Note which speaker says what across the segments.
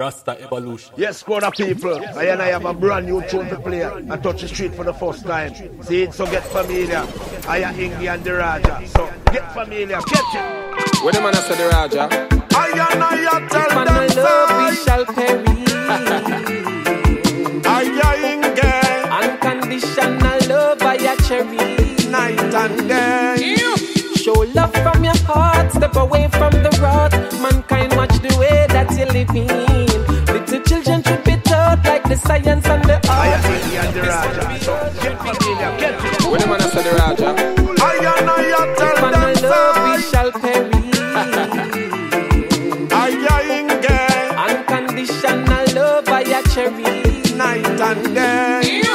Speaker 1: Rasta Evolution.
Speaker 2: Yes, squad of people. I and I have a brand new tune to play. I touch the street for the first time. See it, so get familiar. I am Ingi and the Raja. So get familiar. Catch it.
Speaker 3: When the man say the Raja,
Speaker 2: I and I tell
Speaker 4: From
Speaker 2: them
Speaker 4: love we shall perish.
Speaker 2: I am Ingi.
Speaker 4: Unconditional love I a cherish.
Speaker 2: Night and day.
Speaker 4: Show love from your heart, step away from the rot. Mankind, watch the way that you're living. Little science and the
Speaker 2: I
Speaker 4: art.
Speaker 2: am Ingi and the Raja. So get familiar. Catch it.
Speaker 3: when the man say the Raja,
Speaker 2: I and I tell
Speaker 4: From
Speaker 2: them
Speaker 4: love we shall perish.
Speaker 2: I am Ingi.
Speaker 4: Unconditional love I a cherish.
Speaker 2: Night and day.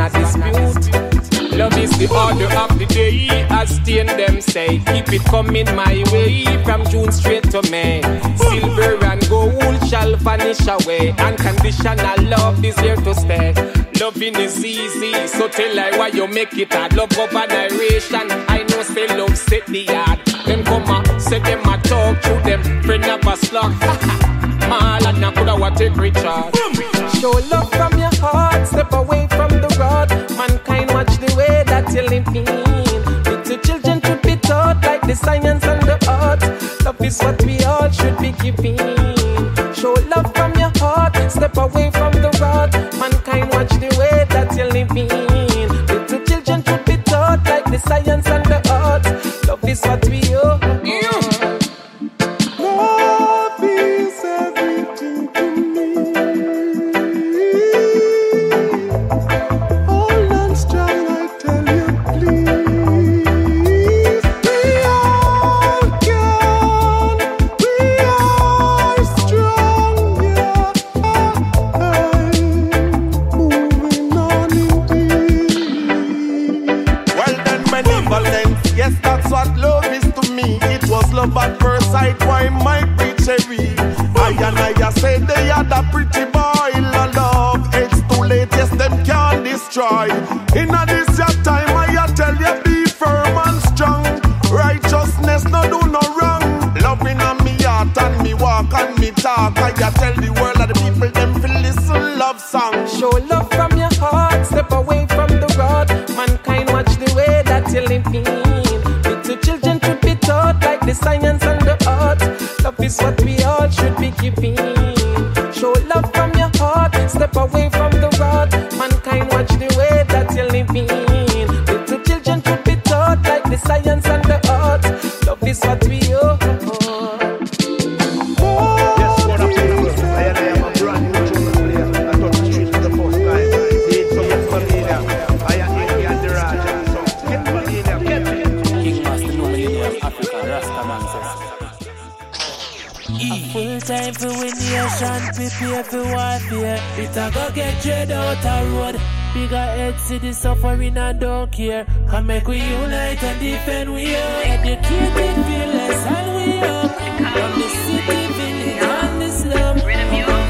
Speaker 4: Is dispute. Love is the order of the day, as Stain them say. Keep it coming my way from June straight to May. Silver and gold shall vanish away. Unconditional love is here to stay. Loving is easy, so tell her why you make it hard. Love over narration. I know say love set the yard. Them come a say them a talk to them. Friend of a slug. All and I coulda take Richard. Show love from your heart, step away from living. Little children should be taught like the science and the art. Love is what we all should be giving. Show love from your heart, step away from the rod. Mankind watch the way
Speaker 5: Bigger head see the suffering and don't care. Come make we unite and defend we are. Educated, fearless and we are. From the city, village and the slum.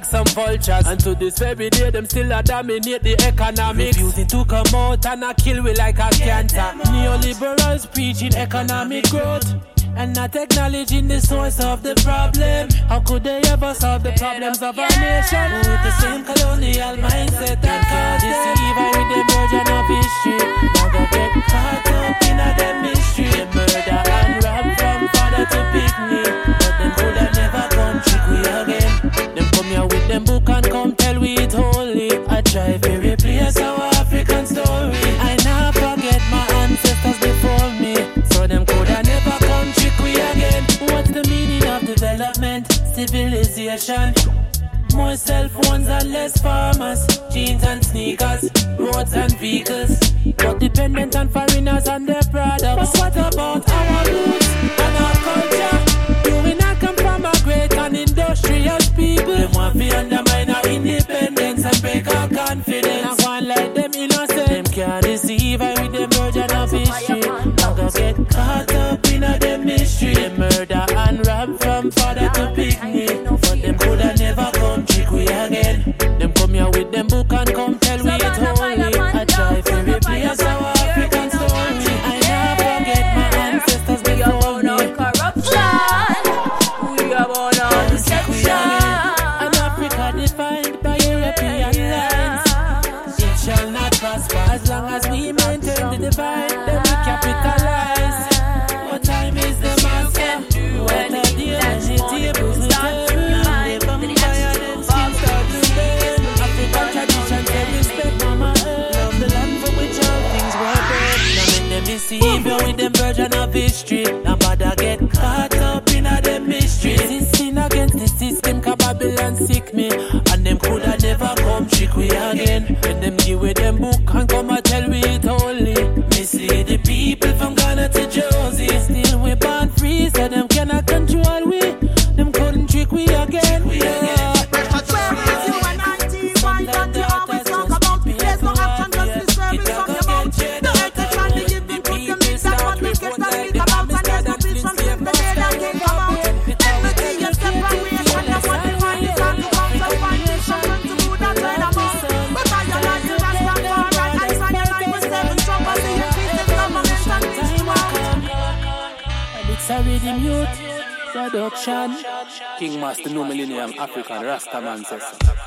Speaker 5: like some vultures. And to this very day, them still a dominate the economics. Refusing to come out and a kill we like a cancer. Neoliberals preaching economic growth. And not acknowledging the source of the problem. How could they ever solve the problems of our nation? With the same colonial mindset that caused deceive with the version of history. Now they get caught up in a mystery. They murder and rob from father to picnic. But them could have never come trick we again them book and come tell we it holy. I try to replace our African story. I now forget my ancestors before me, so them could never come trick we again. What's the meaning of development, civilization? More cell phones and less farmers, jeans and sneakers, roads and vehicles. but dependent on foreigners and their products. the sea, I with the merge I'm gonna get caught
Speaker 6: Rastamancesa.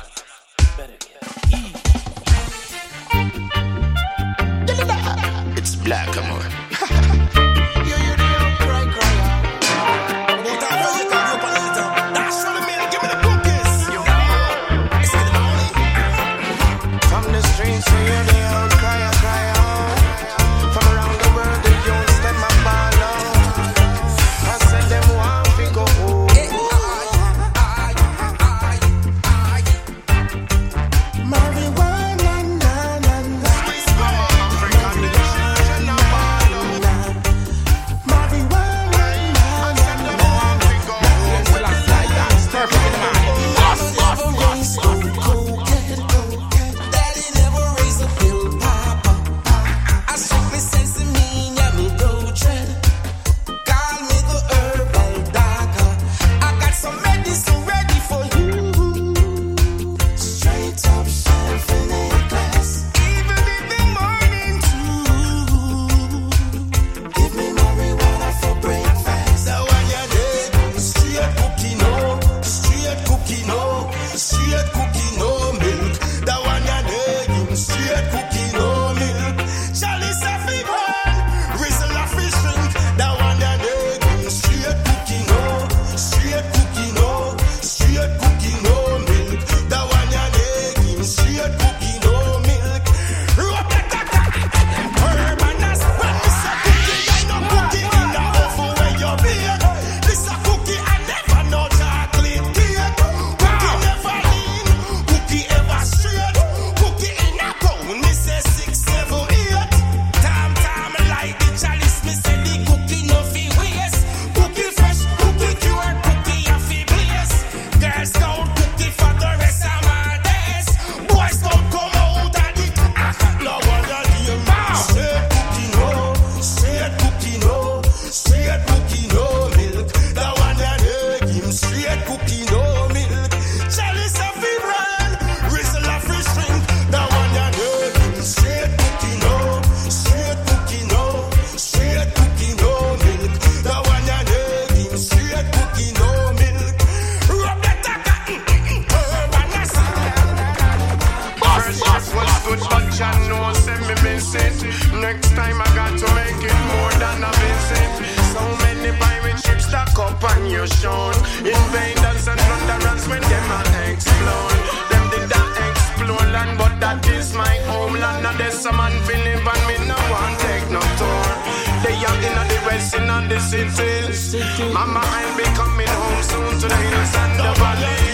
Speaker 6: Mama, I'll be coming home soon to the hills and the valley.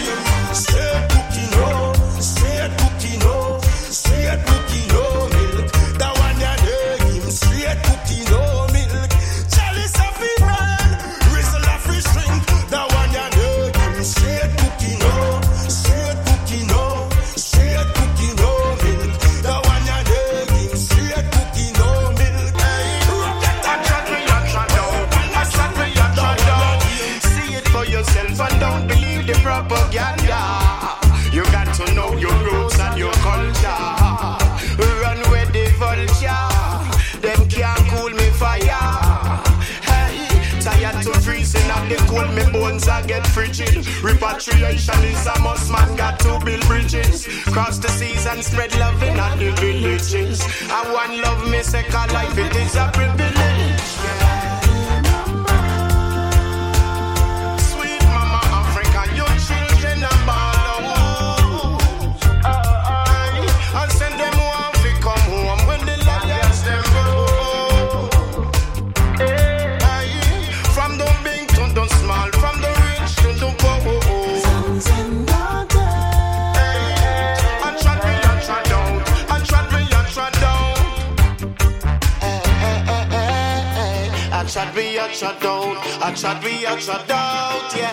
Speaker 6: a shut down. A we a shut. Yeah.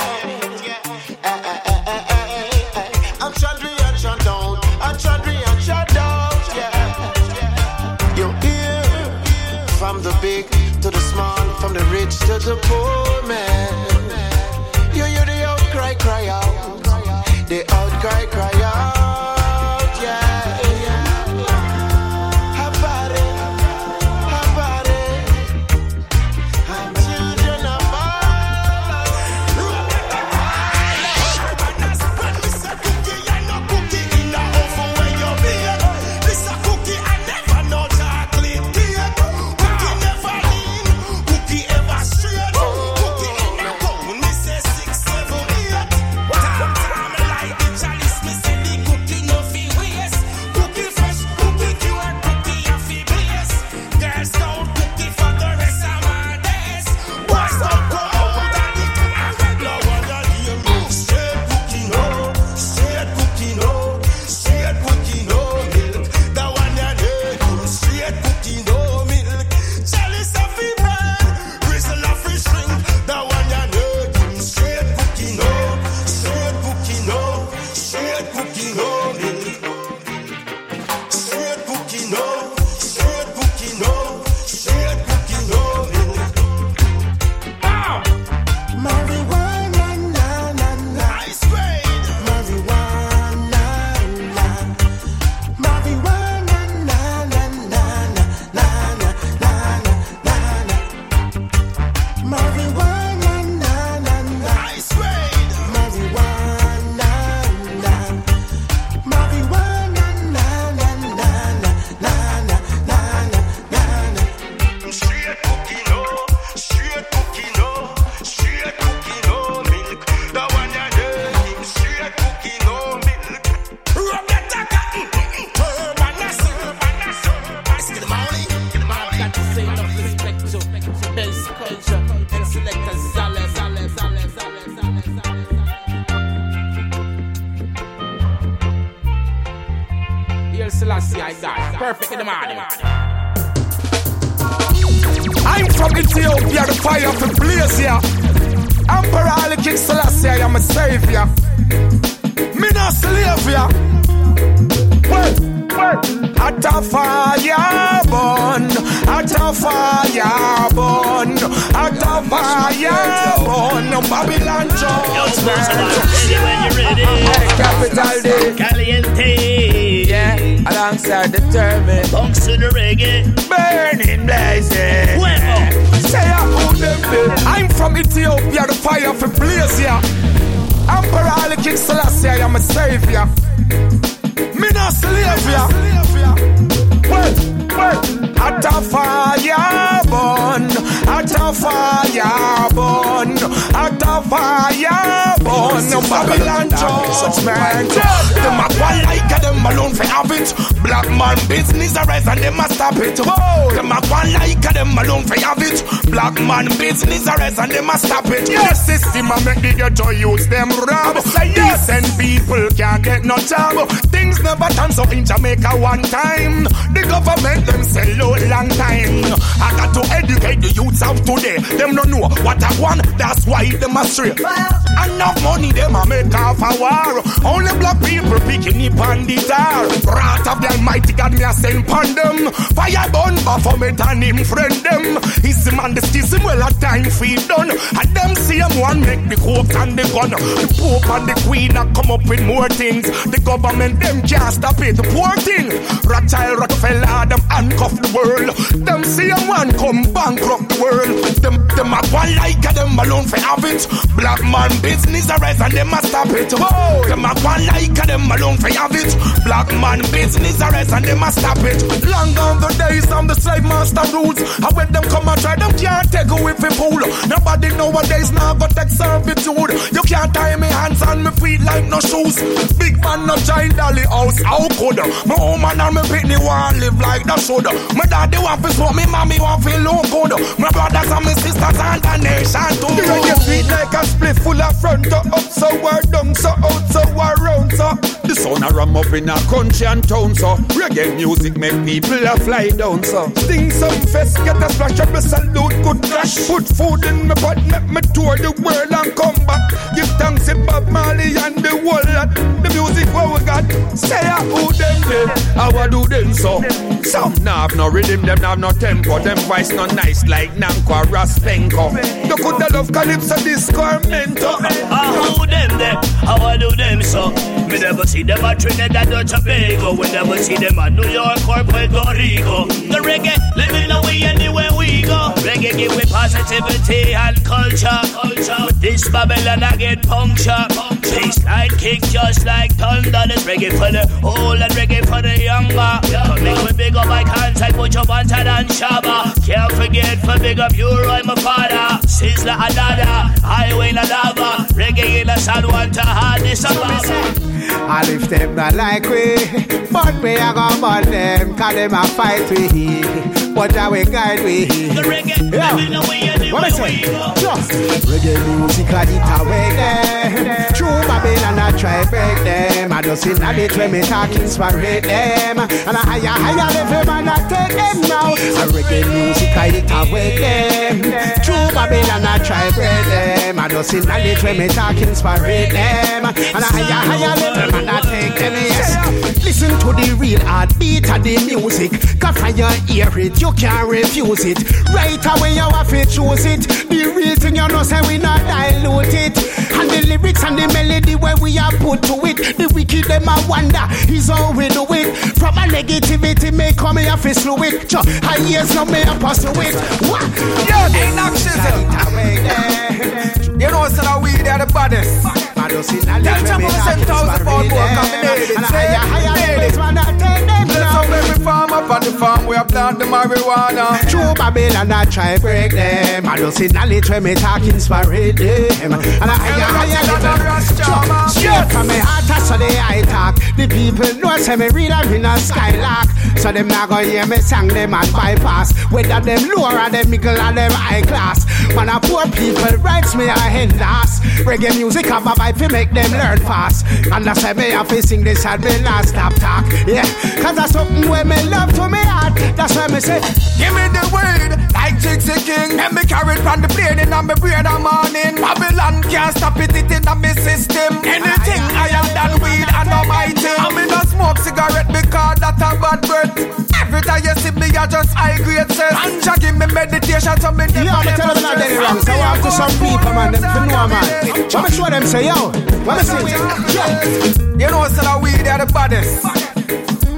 Speaker 6: Eh, eh, eh, we Yeah. You hear from the big to the small, from the rich to the poor man.
Speaker 7: Babylon
Speaker 8: judgment. Them a go like a them alone for have it. Black man business arise and them a stop it. Them a go like a them alone for have it. Black man business arise and them a stop it. Yes, system a make the ghetto use them rob. Decent people can't get no job. Things never turn so in Jamaica one time. The government them sell out long time. I got to educate the youths of today. Them don't know what I want. That's why them a stray. Enough money them a make off a war. Only black people picking it on the tar. Wrath of the Almighty God me a send pon them. Fire burn Baphomet and him friend them. He's the man the schism well a time feed done. And them same one make the coke and the gun. The Pope and the Queen a come up with more things. The government them can't stop it. The poor thing. Rothschild, Rockefeller, them handcuff the world. Them same one come bankrupt the world. Them them a one like a them alone for have it. Black man business arise and them a stop it. Whoa. Them a one like a them alone for have it. Black man business arise and them a stop it. Long gone the days of the slave master rules. I when them come and try them can't take away from pool. Nobody nowadays now got take servitude. You can't tie me hands and me feet like no shoes. Big man no child dolly house. How could my woman and me pitney want live like that should? My daddy want to smoke me, mommy want to look good. My brothers and my sisters and the nation too.
Speaker 9: The reggae beat like a split full of front to up, so we're down, so out, so around, so. The sun a ram up in a country and town, so. Reggae music make people a fly down, so. Sting Sumfest, get a splash up a salute, good crash. Put food in my pot, make me tour the world and come back. Give to Bob Marley and the whole lot. The music what we got, say a who them them, how I do them so. Some nah have no rhythm, them nah have no tempo, them voice not nice like Nanko Raspenko. You coulda love Calypso, disco or Mento.
Speaker 10: Ah, who them there? How I do them so? Me never see them at Trinidad or Tobago. We never see them at New York or Puerto Rico. The reggae living away anywhere we go. Reggae give me positivity and culture. culture. With this Babylon I get puncture. Baseline kick just like thunder. This reggae for the old and reggae for the younger. Come make me big up my contact, put your wanted and shabba. Can't forget for big up you, Roy, my father. Sizzler Adada, Highway na lava. Reggae in a sad one to hard this a
Speaker 11: And if them not like we, but we a go burn them, cause them a fight we. But I will guide we.
Speaker 10: The reggae,
Speaker 11: Yeah.
Speaker 10: living away anywhere
Speaker 11: What I say? Just reggae music a it awake them. True Babylon I try break them. I just in it when me talk inspire them. And a higher higher level man I take them now. A reggae music a it awake them. True Babylon I try break them. I just in it when me talk inspire them. And a higher higher level man I take them. Yes. Listen to the real heartbeat of the music. Cause you hear it, you can't refuse it. Right away, you have to choose it. The thing, you know, say we not dilute it. And the lyrics and the melody where we are put to it. The wicked, them a wonder, is how we do it. From a negativity, may come here to slew it. Cho, I years no may pursue it. What?
Speaker 9: Yeah, they knock You know, so now we there the baddest. Tell some of the thousand pound more combinated. Say, made it. Let's have every farm up on the farm where I plant the marijuana.
Speaker 11: True Babylon, I try break them. I don't see knowledge when me talk inspire them. And I level. Straight from me heart, that's so they I talk. The people know say me real, I'm in a skylark. So them not gonna hear me sing them and bypass. Whether them lower or them middle or them high class. Man, a poor people writes me a hand last. Reggae music have a vibe to make them learn fast. And that's why me have to sing this and me not stop talk. Yeah, cause that's something where me love to me heart. That's why me say,
Speaker 9: Give me the weed, like Jixie King. Let me carry it from the plane in my brain a morning. Babylon can't stop it, it in my system. Anything I higher than weed and no my thing. I'm in a smoke cigarette because that a bad breath. Every time you see me, I just high grade sense. And just give me meditation, so me never,
Speaker 11: You have to tell them not any wrong. So I have to some people, man, them to know, man. Let me show them, say, yo, let me see.
Speaker 9: You know, so now we there the baddest.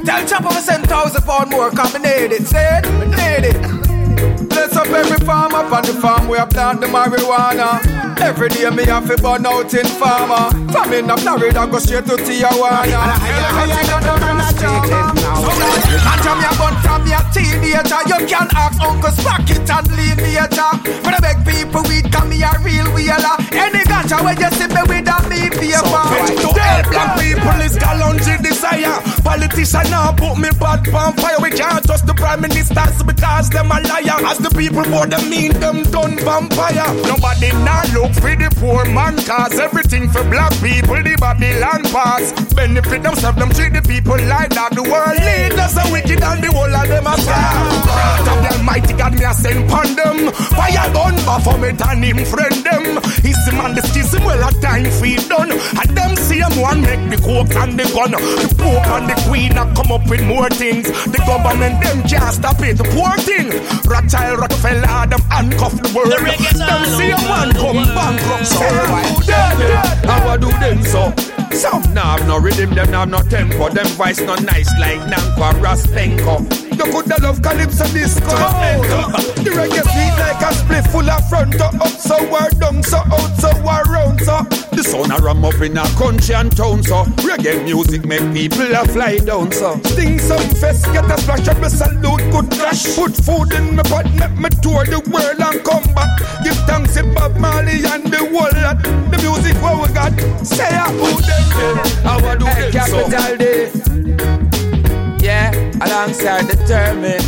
Speaker 9: Tell Chopper me send thousand pound more, cause me need it. Say it, me need it. Bless up every farm up on the farm where I plant the marijuana. Every day me have to burn out in farmer. From in a Florida go straight to Tijuana.
Speaker 11: And I higher, higher, level, man, I take them now.
Speaker 8: And from your bun from your teenager, you can ask Uncle Sprocket and leave later. But I beg people, we come here real wheeler. Any ganja when you see me with a me paper. Politician now put me bad on fire. We can't trust the prime ministers because them a liar. As the people for them mean them done vampire. Nobody now look for the poor man cause everything for black people the Babylon pass. Benefit themselves, them treat the people like that. The world leaders are wicked and the whole of them are bad. Of the Almighty God me a send pon them. Fire gun Baphomet and him friend them. He's the man the schism well a time feed done. And them see same one make the coke and the gun. The Pope and the Queen a come up with more things. The government them can't stop it. The poor thing. Rothschild, Rockefeller, them handcuff the world. them same one come bankrupt. So
Speaker 12: How I do them so? Some nah have no rhythm, them nah have no tempo. Them voice not nice like Nankwa Raspenko. You coulda love calypso disco. The reggae sweet like a split full of front to up, so we're down, so out, so uh, around, so. The sun a ram up in a country and town, so reggae music make people a fly down, so. Sting some fest, get a splash up, a salute, good crash. Put food in my pot, make me tour the world and come back. Give thanks to Bob Marley and the whole lot. The music what we got, say a who them how I do
Speaker 13: Hey,
Speaker 12: them so.
Speaker 13: capital D. Yeah, alongside determined.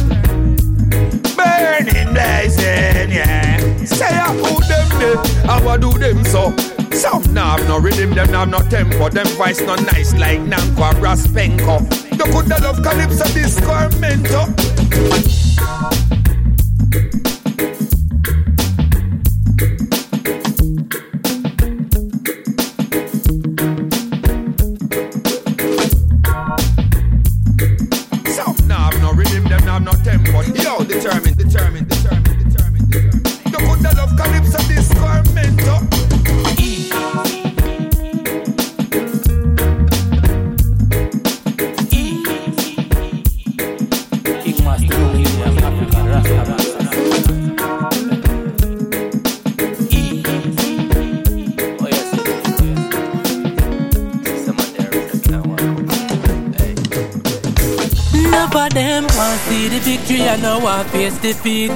Speaker 12: burning blazing, yeah. Say I who them them, how I do them so. Some nah have no rhythm, them nah have no tempo, them voice not nice like Nankwa Raspenko. You coulda love calypso disco or mento.
Speaker 5: Face defeat.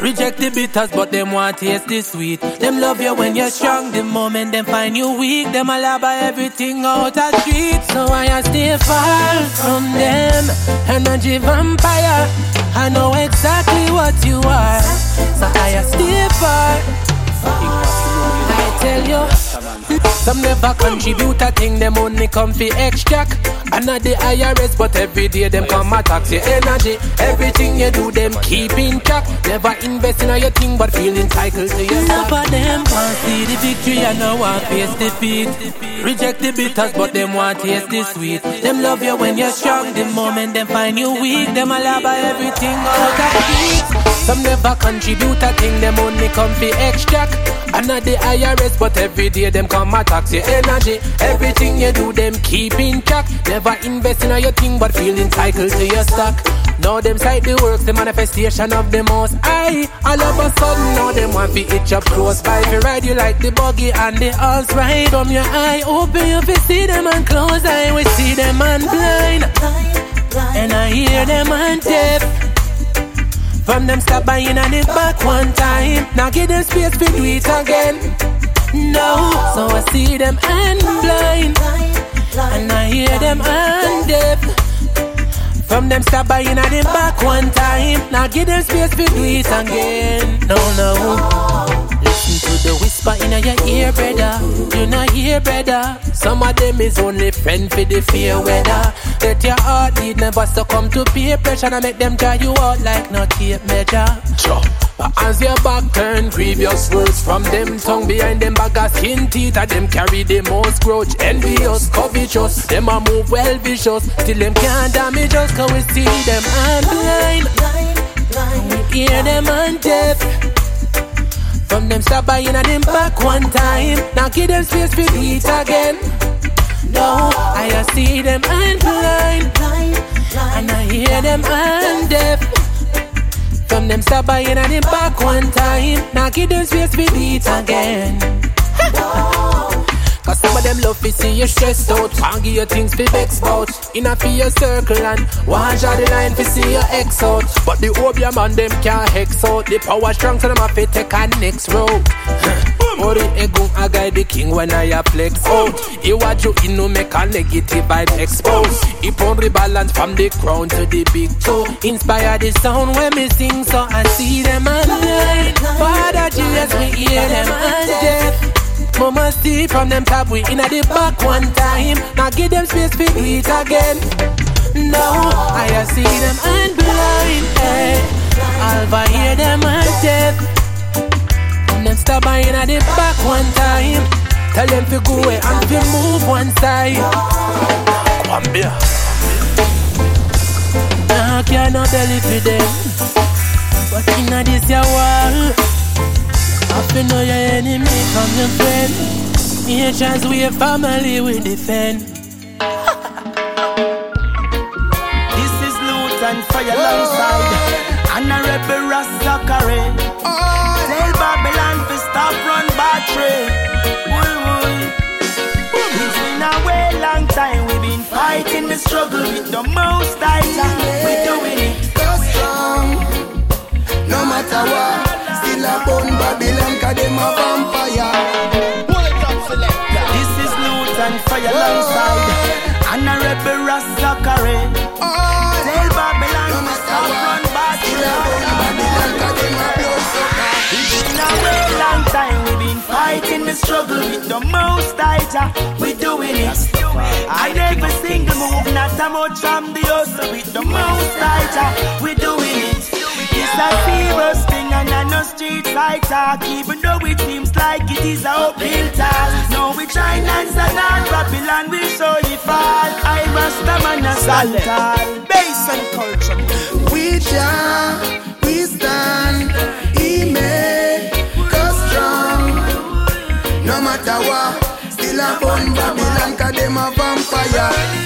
Speaker 5: Reject the bitters, but them want taste the sweet. Them love you when you're strong. The moment them find you weak, them allow by everything out of street. So I stay far from them. Energy vampire. I know exactly what you are. So I stay far. I tell you, some never contribute a thing, them only come for extract. Another IRS, but every day them come attack your energy. Everything you do, them keep in track. Never invest in all your thing, but feel entitled to your Enough of them want see the victory and now want face defeat. Reject the bitters, but them want taste the sweet. Them love you when you're strong. The moment them find you weak, them allow by everything out of heat. Some never contribute a thing, them only come for extract. Another the IRS, but every day them come attack your energy. Everything you do, them keep in track. Never invest in all your thing, but feel entitled to your stock. Now them sight the works, the manifestation of the most I all of a sudden now them want to itch up close by If you ride you like the buggy and the horse ride From your eye open you fi see them and close eye We see them and blind And I hear them and deaf From them stop by in and the back one time Now give them space fi do it again No, so I see them and blind And I hear them and deaf from them stop by in and them back one time. Now give them space for do it again. No, no. The whisper in your ear, brother. You not hear, brother. Some of them is only friend for the fear weather. Let your heart lead never succumb to peer pressure and make them dry you out like no tape measure. But as your back turn, grievous words from them tongue behind them bag of skin teeth, and them carry the most grudge, envious, covetous. Them a move well vicious, still them can't damage us, cause we see them and blind. We hear them and deaf. From them stop by in and them back one time. Now give them space for it again. No, I see them and blind. And I hear them and deaf. From them stop by in and them back one time. Now give them space for it again. Cause some of them love to see you stressed out. Can't give you things to vex out. In a your circle and one draw the line to see your ex out. But the obeah man them can't hex out. The power strong so them have to take a next road. Ori egun I guide the king when I a flex out. He watch you in no make a negative vibe expose. He put the balance from the crown to the big toe. Inspire the sound when me sing so I see them online. Father Jesus, we hear them and death. Mama see from them top we in at the back one time. Now give them space for it again. Now I see them and blind. Eh. Hey. Alva hear them and death. And them stop by in at the back one time. Tell them to go away and to move one side. Now can't no belly for them. But in a this your wall, I feel know your enemy from your friend. Nations we a family we defend.
Speaker 14: This is loot and fire alongside. And a rebel Rasta carry. Tell Babylon to stop run battery. Woy. It's been a way long time we've been fighting the struggle with the most tighter. We're doing it.
Speaker 15: Go strong, no matter what. Still a bone Babylon, cause them a vampire.
Speaker 14: This is loot and fire alongside. And a rebel Rasta carry. Tell Babylon to stop run It's been a way long time we've been fighting the struggle with the most tighter. We're doing it. And every single move, not a much from the hustle with the most tighter. We're doing it. It's a serious thing and I know street fight talk Even though it seems like it is a uphill task No, we try and on Babylon will surely fall. I must the man a stand tall. Bass and culture.
Speaker 15: We shall, we stand, he make us strong. No matter what, still a bun Babylon, cause them a vampire.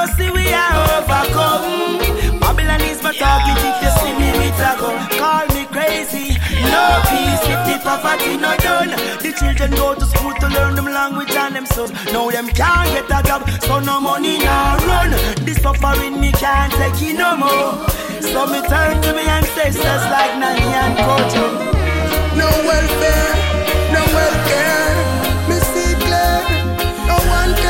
Speaker 14: Go see we are overcome. Babylon is my target if you see me with a gun. Call me crazy. No peace if the poverty no done. The children go to school to learn them language and them sons Now them can't get a job so no money no run. The suffering me can't take it no more. So me turn to me ancestors like Nanny and Kojo.
Speaker 15: No welfare, no welfare. Me see clear, no one care.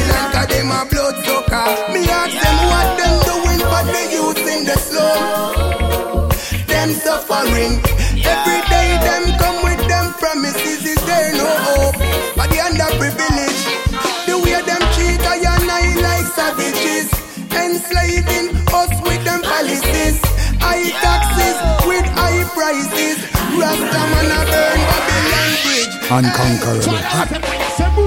Speaker 7: Unconquerable.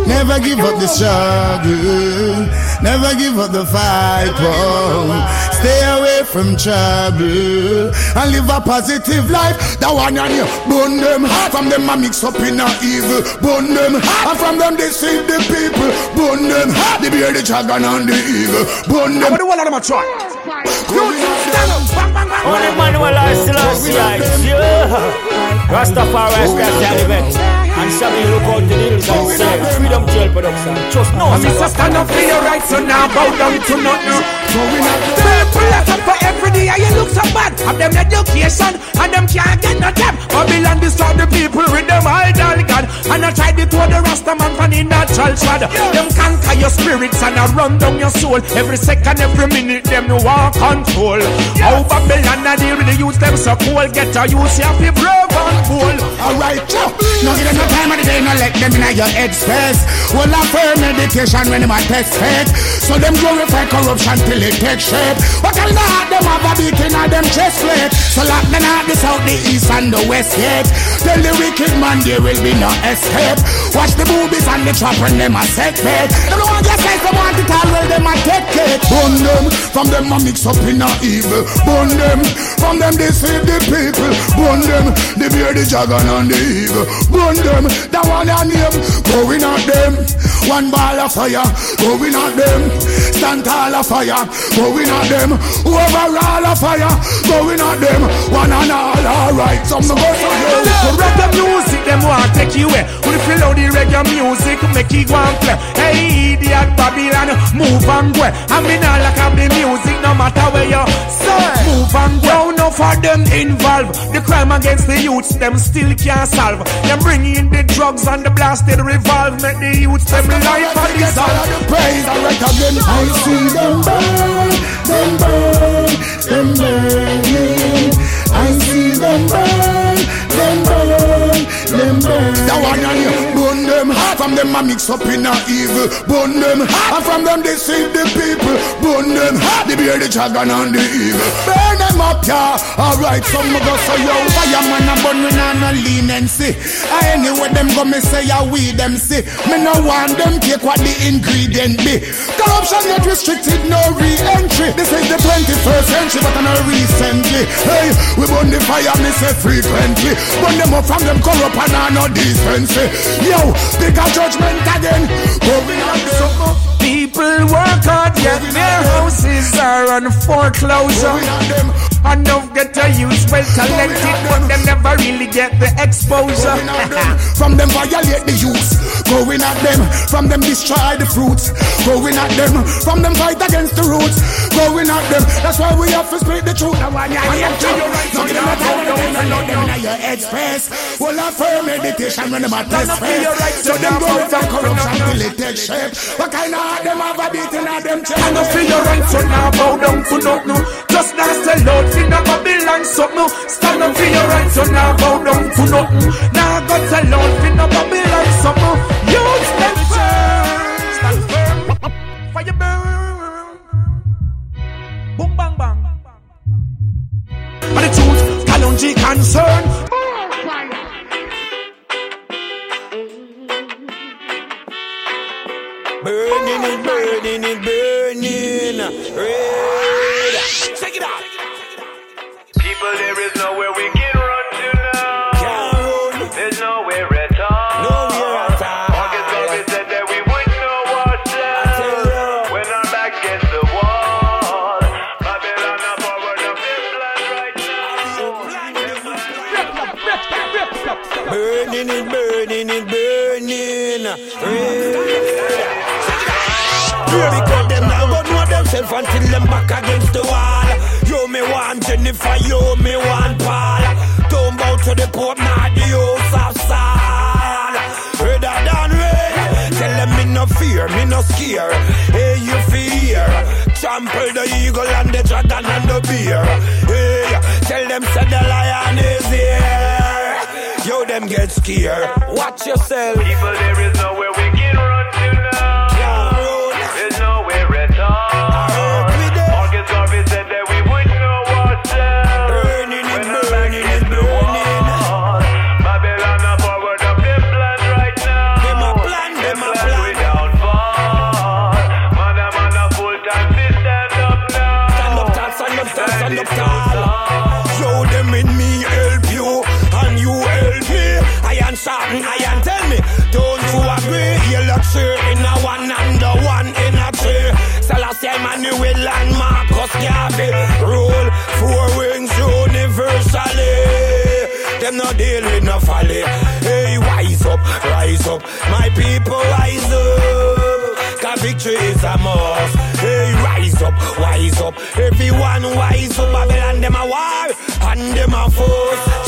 Speaker 7: Never give up the struggle. Never give up the fight. Whoa. Stay away from trouble and live a positive life. That one on you, burn them. From them I mix up in a evil. Burn them. And from them they deceive the people. Burn them. They bear the dragon and the evil. Burn them. What do one of them a try?
Speaker 16: Only Manuel Selassie, yeah. Rastafari, Rastafari, event. And some you look out the hills and say, Freedom Jail Production. Just know,
Speaker 8: I'm Mr. Stand up for your rights, so now bow down to nothing. Going full of for every day and you look so bad. Have them education and them can't get no job. Babylon destroy the people with them idol god. And I try to throw the rasta man from the natural shad. Them conquer your spirits and I run down your soul. Every second, every minute, them no one control. Yeah. How Babylon and they really use them so cool. Get a use your fi brave and cool.
Speaker 7: Alright, yeah. no give them no time of the day, no let them in your head space. Well, I firm meditation when them a test fake. So them glorify corruption till it takes shape. What kind of heart them have a beat in them chest plate? So lock them out the south, the east and the west gate. Tell the wicked man there will be no escape. Watch the boobies and the trap when them a set bait. Them no want just like them want it all, well them a take it. Burn them, from them a mix up in a evil. Burn them, from them they save the people. Burn them, they bear the dragon and the evil Burn them, that one a name. Going at them, one ball of fire. Going at them, stand tall of fire. Going at them, overall of fire. Going at them, one and all. Alright, some go so
Speaker 8: The reggae music, them want take you away. When you feel how the reggae music make you go and play. Hey, idiot Babylon, move and go. I mean, I like have the music, no matter where you say. Move and go. No for them involved. The crime against the youths, them still can't solve. Them bring in the drugs and the blasted revolve. Make the youths them life and dissolve.
Speaker 7: praise alright again. I see them burn, them burn, them burning. I see them burn, them burn, them burn. That one and you burn them. From them I mix up in a evil. Burn them. And from them they save the people. Burn them. They bear the dragon and the evil. Burn them up, yeah. Alright, some of us are yo. Fireman a burn not no leniency. I anyway them go me say I we them see. Me no want them take what the ingredient be. Corruption not restricted, no re-entry. This is the 21st century, but not recently. Hey, we burn the fire, me say frequently. Burn them up from them corrupt and I no decency. Yo, bigger judgment again. Going on the
Speaker 8: People work hard, yet their houses are on foreclosure. And don't get a use well talented, but them never really get the exposure.
Speaker 7: From them violate the youth, going at them. From them destroy the fruits, going at them. From them fight against the roots, going at them. That's why we have to speak the truth. Now when you hear to your right, so you not down, down, down, down, down, your head space. Well, I firm meditation when them a test face. So them go glorify corruption till it take shape. What kind of heart them have a beating at them chest?
Speaker 8: I know feel your right, so now bow down for nothing. Just now say Lord, in a Babylon something. Stand up for your right, so now bow down for nothing. Now God say Lord, in a Babylon something. You stand firm, stand firm. Fire.
Speaker 17: Burning burning burning. Red. Check it out.
Speaker 18: People, there is nowhere we back against the wall.
Speaker 17: You me want Jennifer, you me want Paul. Don't bow to the Pope, not the house of Saul. Rather than rain, tell them me no fear, me no scare. Hey, you fear. Trample the eagle and the dragon and the bear. Hey, tell them say the lion is here. Yo, them get scared. Watch yourself.
Speaker 18: People, there is nowhere we Them
Speaker 17: no deal with no folly. Hey, wise up, rise up, my people rise up. Cause victory is a must. Hey, rise up, wise up. Everyone wise up. Babylon them a war and them a force.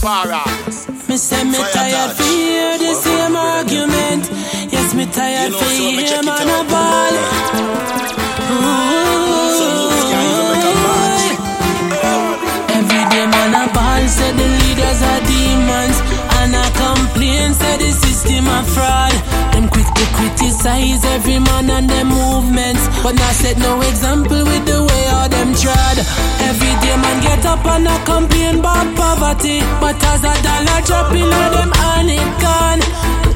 Speaker 2: Rastafari.
Speaker 5: Me say me tired for hear the same argument. Yes, me tired for hear man a ball. Every day man a ball say the leaders are demons, and I complain say the system a fraud. Criticize every man and them movements, but not set no example with the way all them trod. Every day man get up and a complain about poverty, but as a dollar drop in on them and it gone.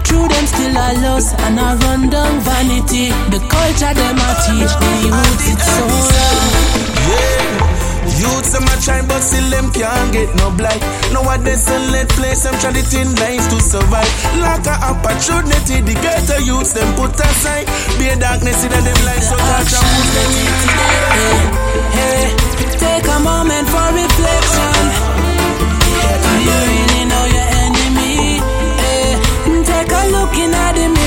Speaker 5: True them still a loss and a run down vanity. The culture them a teach the youth it's so wrong.
Speaker 19: Youths them a try but still them can't get no blight Nowadays a let place them try the thin life to survive Lack of opportunity the ghetto youths them put aside Be a darkness in them life so touch and put them in
Speaker 5: Hey, take a moment for reflection. Do you really know your enemy? Hey, take a look in at the.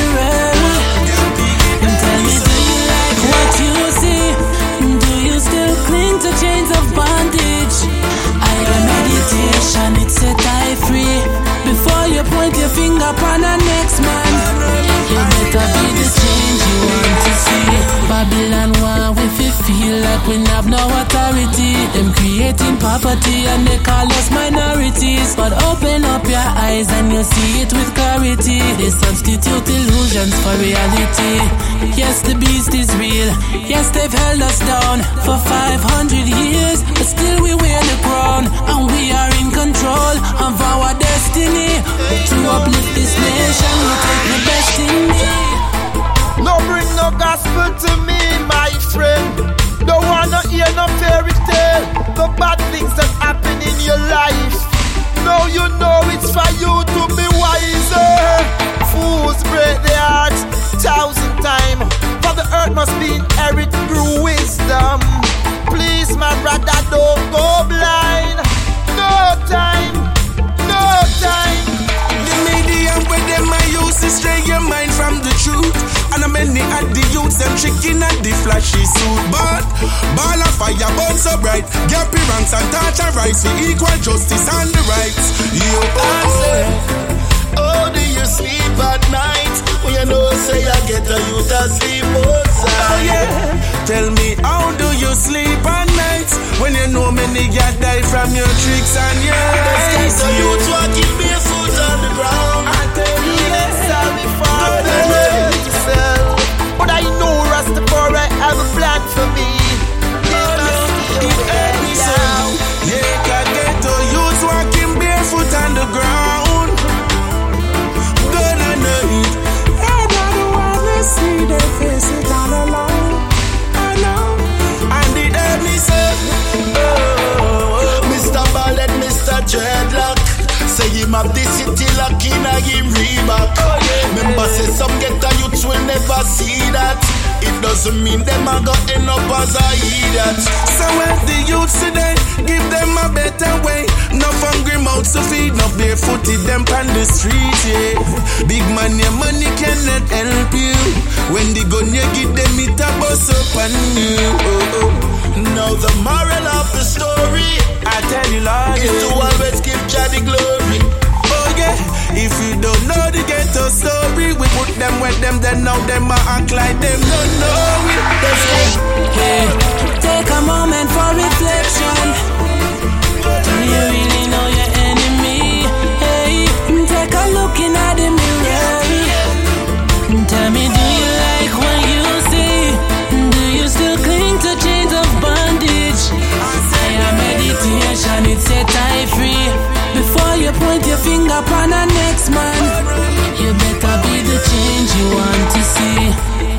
Speaker 5: Meditation, it set I free. Before you point your finger upon the next man, you better be the change you want to see. Babylon fi feel like we have no authority. Them creating poverty and they call us minorities. But open up your eyes and you'll see it with clarity. They substitute illusions for reality. Yes, the beast is real. Yes, they've held us down for 500 years. But still we wear the crown and we are in control of our destiny. The
Speaker 19: them tricking at the flashy suit. But ball of fire burn so bright. Get ranks and touch and rise for equal justice and the rights. Yo, oh,
Speaker 6: How do you sleep at night? When you know say I get a youth asleep outside.
Speaker 19: Oh yeah. Tell me how do you sleep at night when you know many get die from your tricks and your lies?
Speaker 6: youth walking barefoot on the ground. For me. Give me down.
Speaker 19: Yeah, can get to youth walking barefoot on the ground. Wanna see all alone. I know. And me so. Oh,
Speaker 6: Mr. Mr. Dreadlock. Say him the city him. Remember say some youths will never see that. Doesn't mean them a go end up as a idiot.
Speaker 19: So help the youth today, give them a better way. No hungry mouths to feed, no barefooted them on the street, yeah. Big man, your money cannot help you. When the gun you give them, it a bust up on you. Oh, oh.
Speaker 6: Now the moral of the story
Speaker 19: I tell you, Lord,
Speaker 6: is to always give Jah the glory.
Speaker 19: Yeah, if you don't know the ghetto story, we put them with them, then now them a act like them don't know it.
Speaker 5: Hey, take a moment for reflection. Do you really know your enemy? Hey, take a look in at the mirror. Tell me, do you like what you see? Do you still cling to chains of bondage? Prayer meditation, it set I free. Before you point your finger upon the next man, you better be the change you want to see.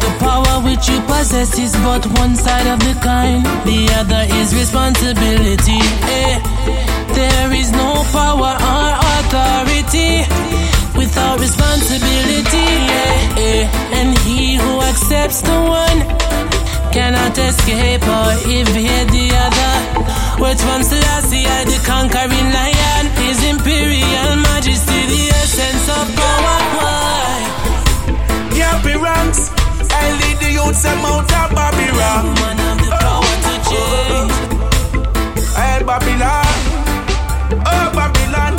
Speaker 5: The power which you possess is but one side of the coin, the other is responsibility. Eh, There is no power or authority without responsibility. eh, eh. And he who accepts the one cannot escape or evade the other. Which one Selassie, I the conquering lion, his imperial majesty, the essence of power. Why?
Speaker 19: Yappy ranks, I lead the youths them out of Babylon.
Speaker 5: Man have the power to change.
Speaker 19: Hey Babylon, oh Babylon,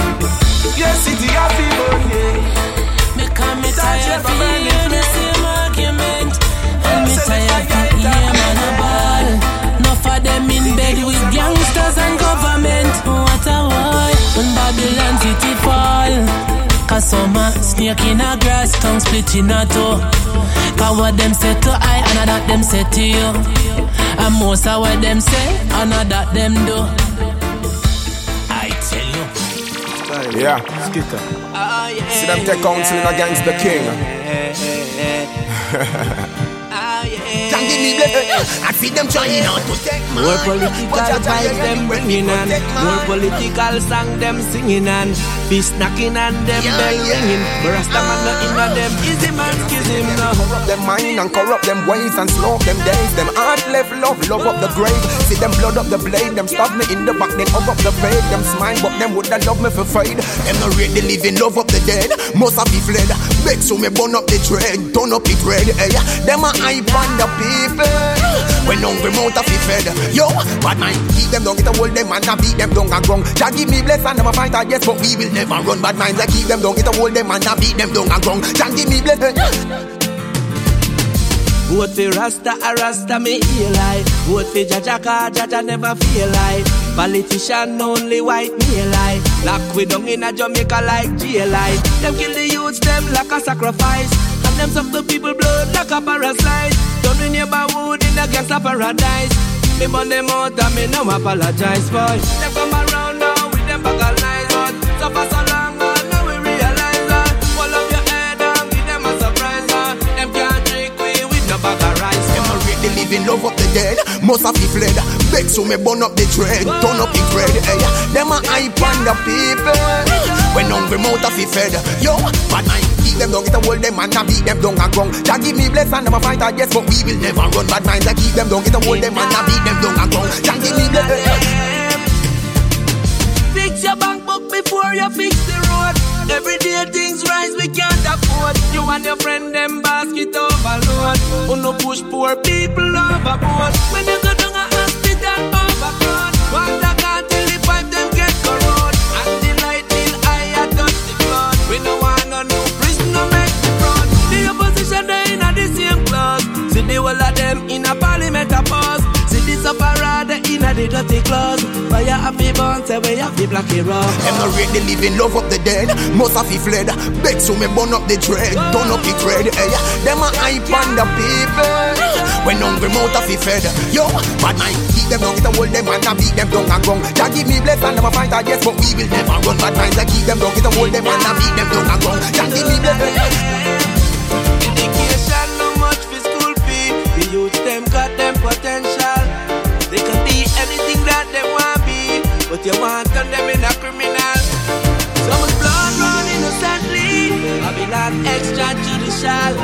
Speaker 19: your city of people, yeah.
Speaker 5: Me come me
Speaker 19: Touch
Speaker 5: tired them in bed with gangsters and government. What a war when Babylon city fall. Cause some a snake in a grass, tongue split in a toe. Cause what them say to I, and I that them say to you. And most of what them say, and that them do. I tell you.
Speaker 20: Yeah. Skitter. See them take counsel against the king.
Speaker 21: I see them trying out to take my
Speaker 22: More political vibes them bringing on More political song them singing on Fist knocking and them
Speaker 21: Yeah,
Speaker 22: bell
Speaker 21: yeah.
Speaker 22: ringing But Rasta man not in a ah. them Easy man schism now
Speaker 20: Corrupt them mind and corrupt them ways and slow them days. Them heart left love, love up the grave. See them blood up the blade, them stab me in the back, they up up the fade. Them smile, but them woulda love me for fade. Them no rate the living, love up the dead. Must have be fled. Beg so me burn up the trade, turn up the trade. Eh. Hey, them a hype on the people. When hungry mouth fi fed Yo, bad mind, keep them down, get a hold them and a beat them down and ground Jah give me bless and them a yes, but we will never run. Bad minds, I keep them down, get a hold them and a beat them down and ground Jah give me bless.
Speaker 22: Vote for Rasta, a Rasta me heal like Vote for Jaja, cause Jaja never feel like Politician only white me like Lock we down in a Jamaica like jail like Them kill the youths, them like a sacrifice them suck the people blood like a parasite. Turn in wood in a gangsta paradise. Me burn them out and me no apologize boy. Them come around now with them bag of lies But so for so long but now we realize that. All of your head and give them a surprise uh. Them can't trick we with no bag of rice
Speaker 20: Them a rate the living, love up the dead. Must have be fled. Beg so me burn up the dread, turn up the bread. Hey, them a hype on the people. When hungry mouth a fi fed. Yo, bad mind, keep them down, get a hold them and a beat them down and ground. Jah give me bless and never fight a yes, but we will never run. Bad minds, I keep them down, get a hold them and a beat them down and ground. Jah give me bless.
Speaker 22: Fix your bank book before you fix the road. Every day things rise, we can't afford. You and your friend them basket overload. No push poor people overboard. When you go the whole of them in a parliament a pause. See this opera they in a the dirty clause. Fire happy born, say we have the black hero.
Speaker 20: Them no rate the living, love up the dead. Most of it fled. Beg so me burn up the dread, turn up the dread. Hey, them a hype on the people. When hungry mouth of it fed. Yo, bad mind, keep them down, get a hold them and a beat them down and ground. Jah give me bless and never fight a yes, but we will never run. Bad minds, I keep them down, get a hold them and a beat them down and ground. Jah give me bless.
Speaker 22: The youth them got them potential. They can be anything that they want be, but you want turn them in a criminal. So much blood run innocently. Babylon extrajudicial.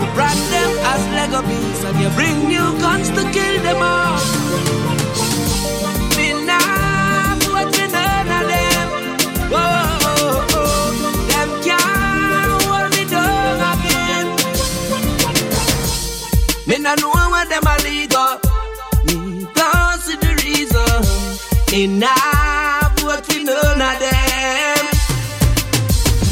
Speaker 22: We brought them as Lego bees, and you bring new guns to kill them all. Me nah know what them a lead up. Me don't see the reason. Me nah vote for none of them.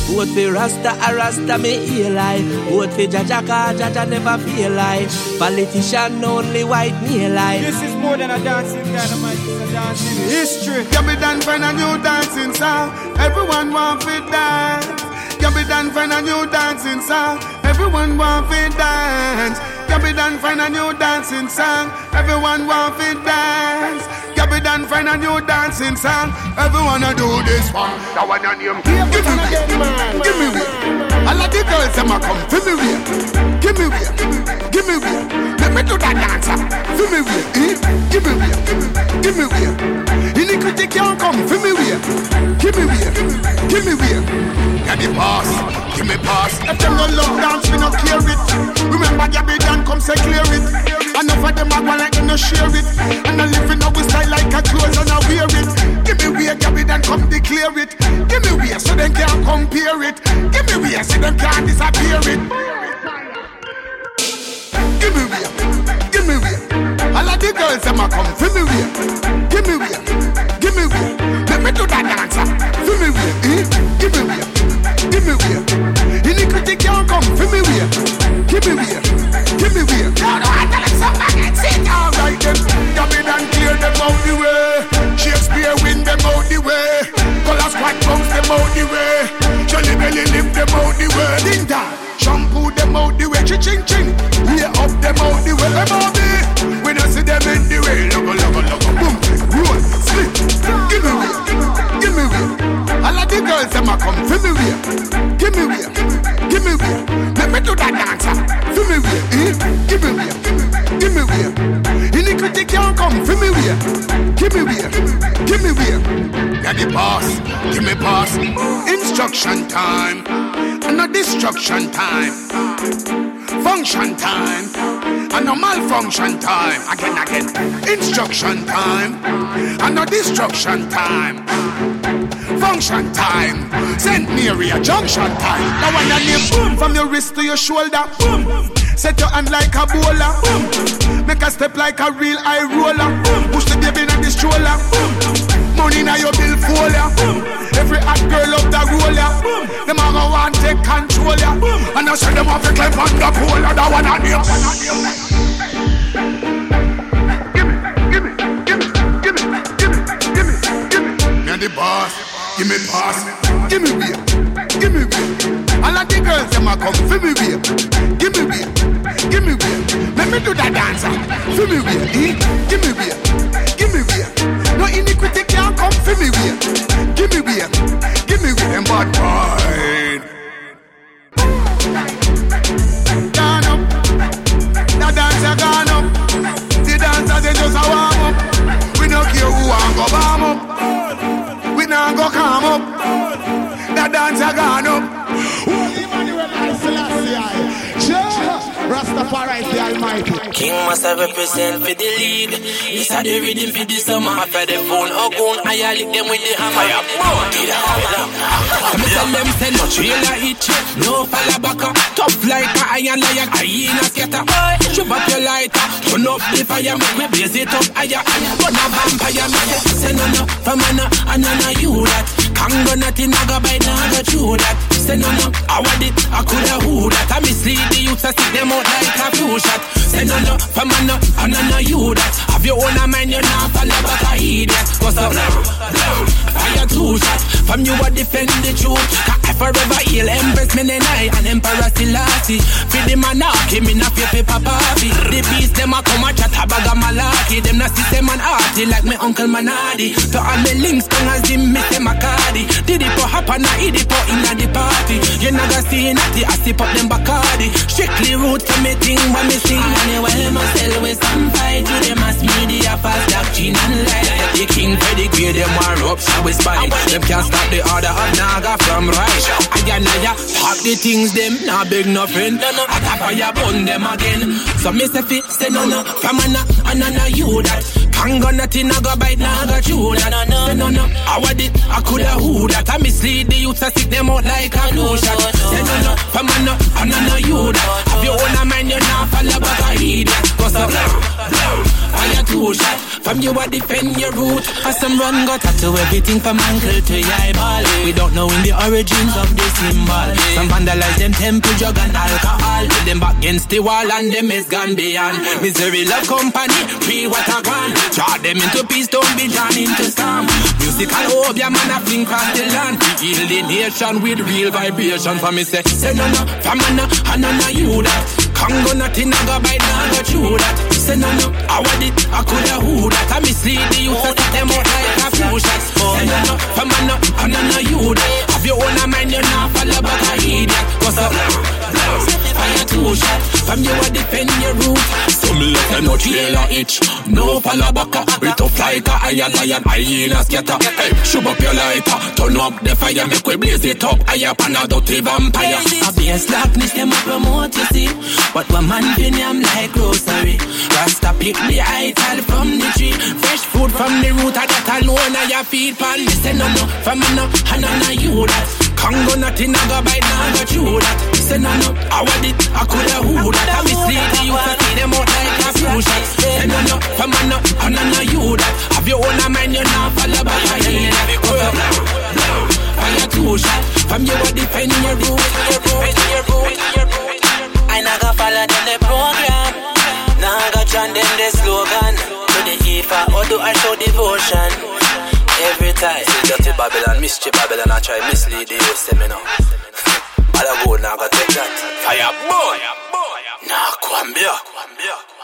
Speaker 22: Vote for Rasta, a Rasta me heal life. Vote for Jaja, cause Jaja never feel life. Politician only white me life.
Speaker 13: This is more than a dancing dynamite, it's a dancing history.
Speaker 7: You be done find a new dancing song. Everyone want to dance. You be done find a new dancing song. Everyone want to dance. You be done find a new dancing song. Everyone want to dance. You be done find a new dancing song. Everyone a do this one. That one your name. Give me way. Give me way. All of the girls them a come for me way. Give me way. Give me way. Let me do that dancer. For me way. Eh? Give me way. Give me way. Iniquity can't come for me way. Give me way. Give me way. Give me pass. Give me pass. If them no love dance, we no clear it. Remember, Gabby Dan come say clear it. Enough of them a go like no share it. And I live in our style like a clothes and I wear it. Give me way, Gabby Dan come declare it. Give me way so them can't compare it. Give me way so them can't disappear it. Give me way, give me way. All of the girls them a come for me way. Give me way, give me way. Let me do that dancer. For me way, eh? Give me way, give me way. Iniquity can't come for me way. Give me way, give me way. No, no, I tell them something sit down right then. Come in and clear them out the way. Shakespeare win them out the way. Color squad bounce them out the way. Jolly belly lift them out the way. Ding dong. Shampoo them out the way, ching ching. Up them out the way, them out the We don't see them in the way. Logo, logo, logo, boom, roll, slip. Give me way, give me way. All of the girls them a come for me way. Give me way, give me way. Let me do that dancer. For me way, eh? Give me way, give me way. Iniquity can't come for me way. Give me way, give me way. Yeah, the boss, give me pass. Instruction time, not destruction time. Function time, and no malfunction time. Again, again. Instruction time, and no destruction time. Function time, Send me a junction time. Now when your name boom from your wrist to your shoulder, boom. Set your hand like a bowler, boom. Make a step like a real high roller, boom. Push the baby in the stroller, boom. Money now your bill folio. Every hot girl up the roller. Them a go want take control ya. And I say them have to climb on the pole. That one on you. And the boss, give me pass, give me way, give me way. All of the girls them a come for me way, give me way, give me way. Let me do that dancer, for me way, eh? Give me way, give me way. No iniquity can't come for me way, give me way, Give me with them bad wine. Gone up. The dancer gone up. The dancers they just a warm up. We don't care who I go bomb up. We not go calm up. The dancer gone up.
Speaker 5: King must have represent for the league. This are the rhythm for the summer. For the phone, oh, gun, I lick them with the hammer. Fire, boom, get a hammer.
Speaker 8: Come tell them say no trailer hit No falla backa Tough like a iron lion Hyena scatter. Shove up your lighter. Turn up the fire Make me blaze it up higher. Burn a vampire Make it say no no. From a no And no no you that. Kango nothing Naga bite Naga chew that. Say no no I want it I coulda who that? I mislead the youths I stick them out like a few shot. Say no no From a no And no no you that. Have your own mind you're not follow But I idiot What's up Fire two shot. From you a defend the truth. Cause I forever heal Empress me and I And Emperor Selassie. Feed the monarchy Me not pay paper papi The beast them a come a chat a bag of malaki Them not system and arty Like me uncle Manadi. To all me links Come as him me say Macadi Did it for happen I eat it for inna the party. You not see natty I sip up them Bacardi. Strictly root to me thing When me sing
Speaker 5: Anyway, myself with some fight to the mass media fast doctrine and lie.
Speaker 8: The king pedigree them war up so we spine. Them can't stop the order of Naga from right I and I pack the things them Nah beg nothing No, no, I got fire burn them again. So me say fi say no no. From a no and a no you that Kango nothing Naga bite Naga chew that Say no no I want it I coulda who that I mislead the youths I stick them out like a blue shot. Say no no From a no and a no you that Have your own mind you're not follow but I that Cause I'm Fire two shot. From you I defend your root. As some run got to everything from ankle to eyeball don't know in the origins of the symbol. Some vandalize them temple drug and alcohol. Put them back against the wall and them is gone beyond Misery love company, free a gone Draw them into peace, don't be drawn into storm. Musical opium man a fling cross the land. Heal the nation with real vibration. For me say, say no no, from a no, no no you that Congo nothing, I go bite, I go chew that Say no no, I want it, I coulda who that I mislead the youth, set them out like a few shots Say no no, from a no, and no no you that. Have your own mind, you're not follow I idiot What's up? Fire two shot, from you I defend your root Some left and no trailer itch No follow back We tough like a iron lion Hyena scatter Hey, shoot up your lighter Turn up the fire Make we blaze it up Higher pan a dirty vampire
Speaker 5: Obvious darkness, them a promote, you see. But one man bin I'm like grocery.
Speaker 8: Rasta pick the ital from the tree Fresh food from the root of that alone I your feed pan say no no from a no and no no you that Congo nothing I go bite now go chew that Say no no I want it. I coulda who that I mislead the youth I see them out like a few shots Say no no from a no. And no no you that. Have your own mind you not follow by your head Fire two shot. From you a defend your root. Your root. Your root. Your root.
Speaker 5: I not go follow them the program. Now go chant them the slogan. To the Ifa or oh, do I show devotion? Every time.
Speaker 1: Dirty Babylon, mystery Babylon, I try mislead the youth, them, you know. I go now, go take that. Fire boy! Nah, Kwambia.